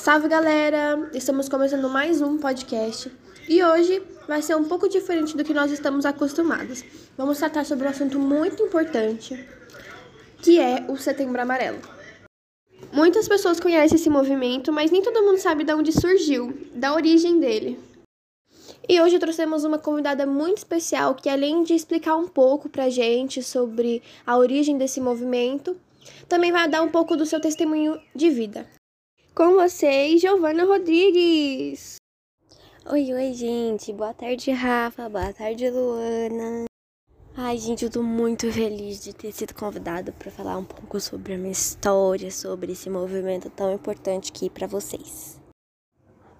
Salve galera! Estamos começando mais um podcast e hoje vai ser um pouco diferente do que nós estamos acostumados. Vamos tratar sobre um assunto muito importante que é o Setembro Amarelo. Muitas pessoas conhecem esse movimento, mas nem todo mundo sabe de onde surgiu, da origem dele. E hoje trouxemos uma convidada muito especial que, além de explicar um pouco pra gente sobre a origem desse movimento, também vai dar um pouco do seu testemunho de vida. Com vocês, Giovana Rodrigues. Oi, oi, gente. Boa tarde, Rafa. Boa tarde, Luana. Ai, gente, eu tô muito feliz de ter sido convidada para falar um pouco sobre a minha história, sobre esse movimento tão importante aqui para vocês.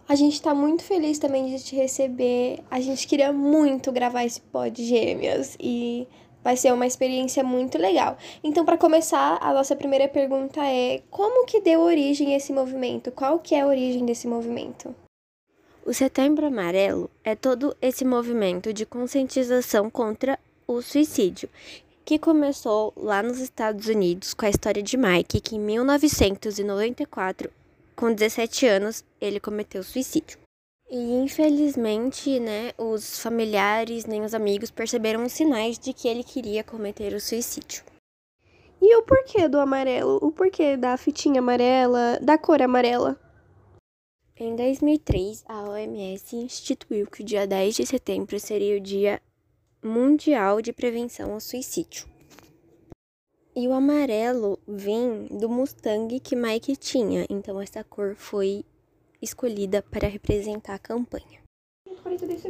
A gente tá muito feliz também de te receber. A gente queria muito gravar esse pod gêmeas e vai ser uma experiência muito legal. Então, para começar, a nossa primeira pergunta é: como que deu origem esse movimento? Qual que é a origem desse movimento? O Setembro Amarelo é todo esse movimento de conscientização contra o suicídio, que começou lá nos Estados Unidos com a história de Mike, que em 1994, com 17 anos, ele cometeu suicídio. E infelizmente, né, os familiares nem os amigos perceberam os sinais de que ele queria cometer o suicídio. E o porquê do amarelo? O porquê da fitinha amarela, da cor amarela? Em 2003, a OMS instituiu que o dia 10 de setembro seria o Dia Mundial de Prevenção ao Suicídio. E o amarelo vem do Mustang que Mike tinha, então essa cor foi escolhida para representar a campanha.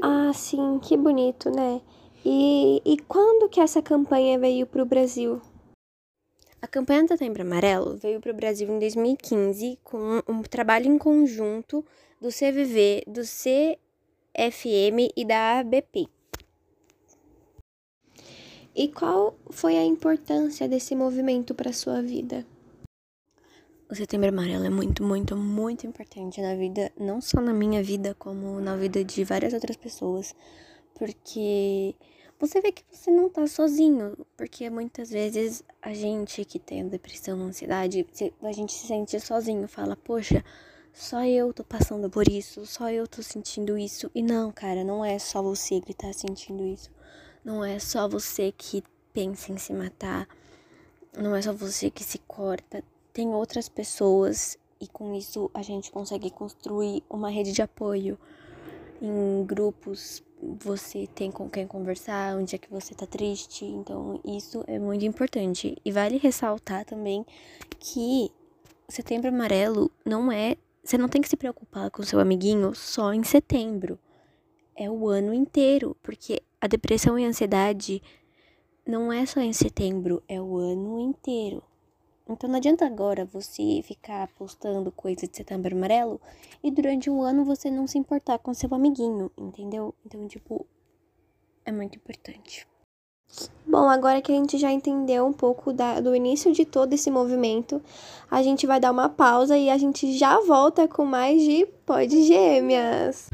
Ah, sim, que bonito, né? E, e quando que essa campanha veio para o Brasil? A campanha do Setembro Amarelo veio para o Brasil em 2015 com um trabalho em conjunto do CVV, do CFM e da ABP. E qual foi a importância desse movimento para sua vida? O Setembro Amarelo é muito, muito, muito importante na vida, não só na minha vida, como na vida de várias outras pessoas, porque você vê que você não tá sozinho, porque muitas vezes a gente que tem depressão, ansiedade, a gente se sente sozinho, fala, poxa, só eu tô passando por isso, só eu tô sentindo isso. E não, cara, não é só você que tá sentindo isso. Não é só você que pensa em se matar. Não é só você que se corta tem outras pessoas e com isso a gente consegue construir uma rede de apoio. Em grupos você tem com quem conversar, onde é que você tá triste, então isso é muito importante. E vale ressaltar também que Setembro Amarelo não é, você não tem que se preocupar com seu amiguinho só em setembro. É o ano inteiro, porque a depressão e a ansiedade não é só em setembro, é o ano inteiro. Então não adianta agora você ficar postando coisa de setembro amarelo e durante um ano você não se importar com seu amiguinho, entendeu? Então, tipo, é muito importante. Bom, agora que a gente já entendeu um pouco da, do início de todo esse movimento, a gente vai dar uma pausa e a gente já volta com mais de Pode Gêmeas.